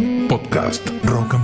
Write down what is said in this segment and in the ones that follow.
Podcast Rock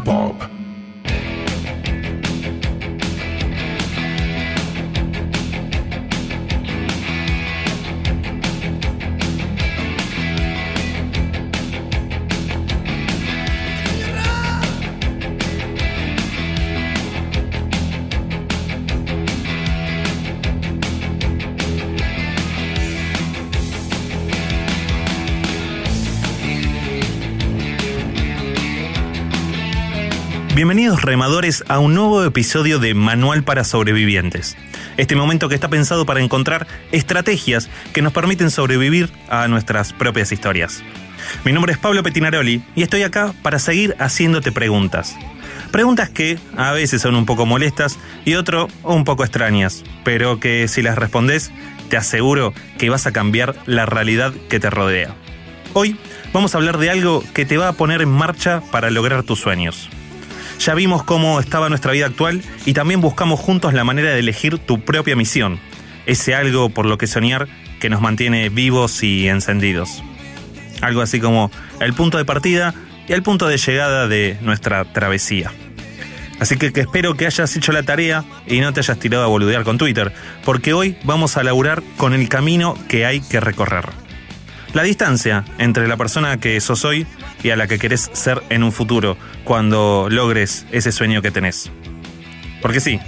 Bienvenidos remadores a un nuevo episodio de Manual para Sobrevivientes. Este momento que está pensado para encontrar estrategias que nos permiten sobrevivir a nuestras propias historias. Mi nombre es Pablo Petinaroli y estoy acá para seguir haciéndote preguntas. Preguntas que a veces son un poco molestas y otro un poco extrañas, pero que si las respondes te aseguro que vas a cambiar la realidad que te rodea. Hoy vamos a hablar de algo que te va a poner en marcha para lograr tus sueños. Ya vimos cómo estaba nuestra vida actual y también buscamos juntos la manera de elegir tu propia misión, ese algo por lo que soñar que nos mantiene vivos y encendidos. Algo así como el punto de partida y el punto de llegada de nuestra travesía. Así que, espero que hayas hecho la tarea y no te hayas tirado a boludear con Twitter, porque hoy vamos a laburar con el camino que hay que recorrer. La distancia entre la persona que sos hoy y a la que querés ser en un futuro, cuando logres ese sueño que tenés. Porque sí,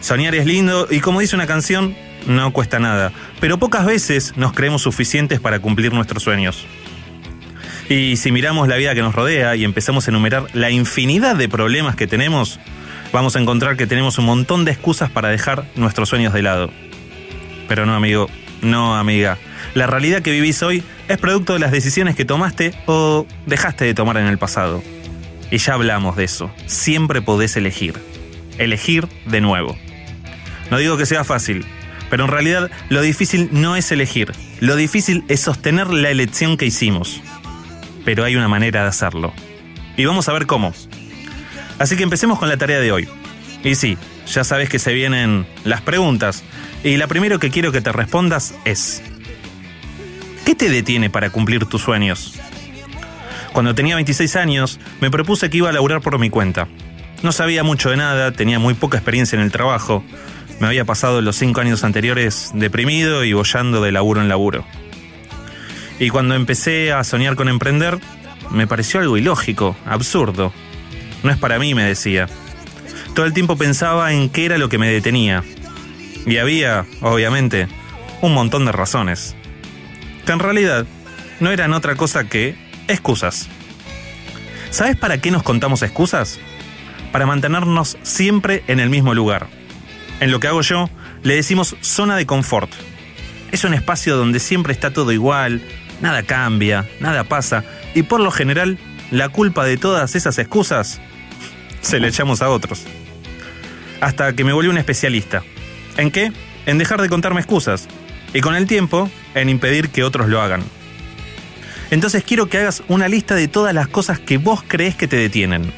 soñar es lindo y como dice una canción, no cuesta nada, pero pocas veces nos creemos suficientes para cumplir nuestros sueños. Y si miramos la vida que nos rodea y empezamos a enumerar la infinidad de problemas que tenemos, vamos a encontrar que tenemos un montón de excusas para dejar nuestros sueños de lado. Pero no, amigo, no, amiga. La realidad que vivís hoy es producto de las decisiones que tomaste o dejaste de tomar en el pasado. Y ya hablamos de eso. Siempre podés elegir. Elegir de nuevo. No digo que sea fácil, pero en realidad lo difícil no es elegir. Lo difícil es sostener la elección que hicimos. Pero hay una manera de hacerlo. Y vamos a ver cómo. Así que empecemos con la tarea de hoy. Y sí, ya sabes que se vienen las preguntas. Y la primero que quiero que te respondas es, ¿qué te detiene para cumplir tus sueños? Cuando tenía 26 años, me propuse que iba a laburar por mi cuenta. No sabía mucho de nada, tenía muy poca experiencia en el trabajo. Me había pasado los cinco años anteriores deprimido y bollando de laburo en laburo. Y cuando empecé a soñar con emprender, me pareció algo ilógico, absurdo. No es para mí, me decía. Todo el tiempo pensaba en qué era lo que me detenía. Y había, obviamente, un montón de razones. Que en realidad no eran otra cosa que excusas. ¿Sabes para qué nos contamos excusas? Para mantenernos siempre en el mismo lugar. En lo que hago yo, le decimos zona de confort. Es un espacio donde siempre está todo igual, nada cambia, nada pasa, y por lo general, la culpa de todas esas excusas se le echamos a otros. Hasta que me volví un especialista. ¿En qué? En dejar de contarme excusas. Y con el tiempo, en impedir que otros lo hagan. Entonces quiero que hagas una lista de todas las cosas que vos crees que te detienen.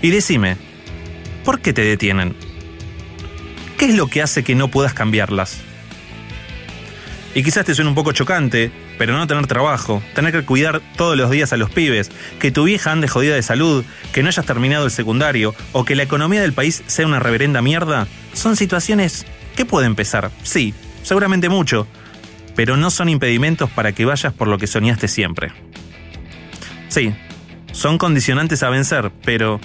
Y decime, ¿por qué te detienen? ¿Qué es lo que hace que no puedas cambiarlas? Y quizás te suene un poco chocante, pero no tener trabajo, tener que cuidar todos los días a los pibes, que tu vieja ande jodida de salud, que no hayas terminado el secundario o que la economía del país sea una reverenda mierda, son situaciones que pueden pesar, sí, seguramente mucho, pero no son impedimentos para que vayas por lo que soñaste siempre. Sí, son condicionantes a vencer, pero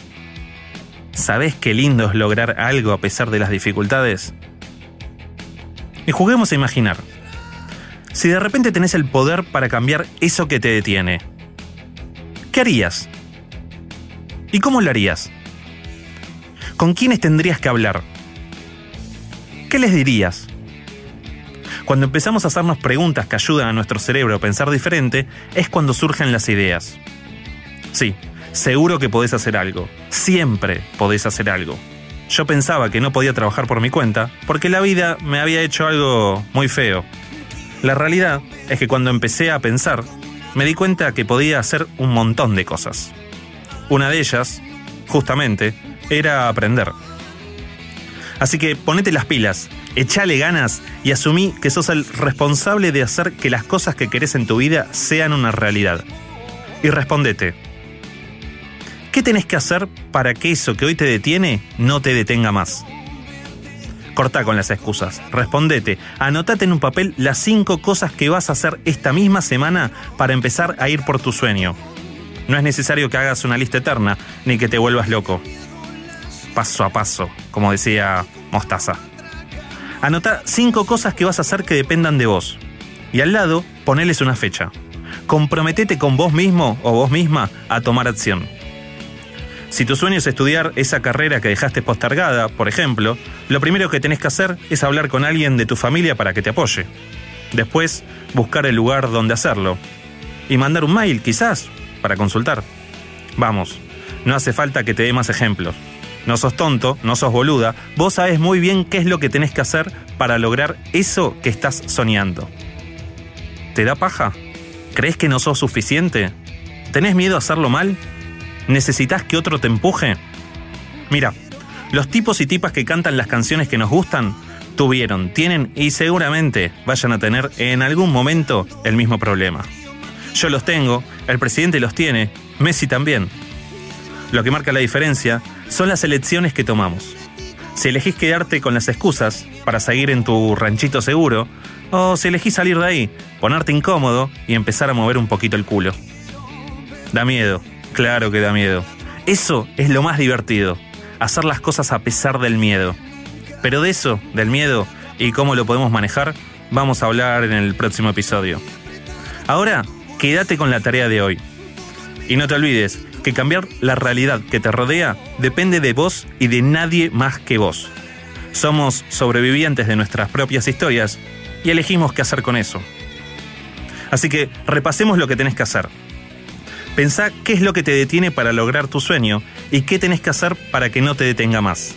¿sabés qué lindo es lograr algo a pesar de las dificultades? Y juguemos a imaginar. Si de repente tenés el poder para cambiar eso que te detiene, ¿qué harías? ¿Y cómo lo harías? ¿Con quiénes tendrías que hablar? ¿Qué les dirías? Cuando empezamos a hacernos preguntas que ayudan a nuestro cerebro a pensar diferente, es cuando surgen las ideas. Sí, seguro que podés hacer algo. Siempre podés hacer algo. Yo pensaba que no podía trabajar por mi cuenta porque la vida me había hecho algo muy feo. La realidad es que cuando empecé a pensar, me di cuenta que podía hacer un montón de cosas. Una de ellas, justamente, era aprender. Así que ponete las pilas, echale ganas y asumí que sos el responsable de hacer que las cosas que querés en tu vida sean una realidad. Y respondete, qué tenés que hacer para que eso que hoy te detiene no te detenga más. Corta con las excusas, respondete, anotate en un papel las cinco cosas que vas a hacer esta misma semana para empezar a ir por tu sueño. No es necesario que hagas una lista eterna, ni que te vuelvas loco. Paso a paso, como decía Mostaza. Anota cinco cosas que vas a hacer que dependan de vos. Y al lado, poneles una fecha. Comprometete con vos mismo o vos misma a tomar acción. Si tu sueño es estudiar esa carrera que dejaste postergada, por ejemplo, lo primero que tenés que hacer es hablar con alguien de tu familia para que te apoye. Después, buscar el lugar donde hacerlo. Y mandar un mail, quizás, para consultar. Vamos, no hace falta que te dé más ejemplos. No sos tonto, no sos boluda, vos sabés muy bien qué es lo que tenés que hacer para lograr eso que estás soñando. ¿Te da paja? ¿Crees que no sos suficiente? ¿Tenés miedo a hacerlo mal? ¿Necesitas que otro te empuje? Mira, los tipos y tipas que cantan las canciones que nos gustan tuvieron, tienen y seguramente vayan a tener en algún momento el mismo problema. Yo los tengo, el presidente los tiene, Messi también. Lo que marca la diferencia son las elecciones que tomamos. Si elegís quedarte con las excusas para seguir en tu ranchito seguro, o si elegís salir de ahí, ponerte incómodo y empezar a mover un poquito el culo. Da miedo, claro que da miedo. Eso es lo más divertido, hacer las cosas a pesar del miedo. Pero de eso, del miedo y cómo lo podemos manejar, vamos a hablar en el próximo episodio. Ahora, quédate con la tarea de hoy. Y no te olvides que cambiar la realidad que te rodea depende de vos y de nadie más que vos. Somos sobrevivientes de nuestras propias historias y elegimos qué hacer con eso. Así que repasemos lo que tenés que hacer. Pensá qué es lo que te detiene para lograr tu sueño y qué tenés que hacer para que no te detenga más.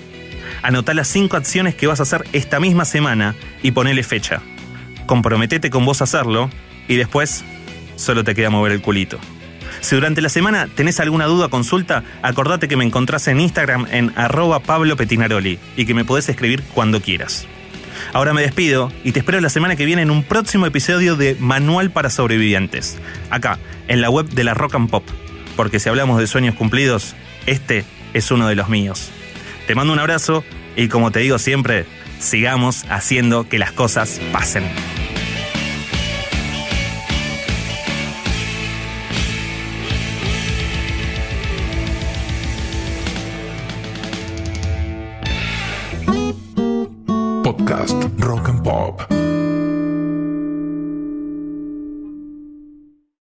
Anotá las cinco acciones que vas a hacer esta misma semana y ponele fecha. Comprometete con vos a hacerlo y después solo te queda mover el culito. Si durante la semana tenés alguna duda o consulta, acordate que me encontrás en Instagram en arroba Pablo y que me podés escribir cuando quieras. Ahora me despido y te espero la semana que viene en un próximo episodio de Manual para Sobrevivientes, acá, en la web de la Rock and Pop, porque si hablamos de sueños cumplidos, este es uno de los míos. Te mando un abrazo y como te digo siempre, sigamos haciendo que las cosas pasen.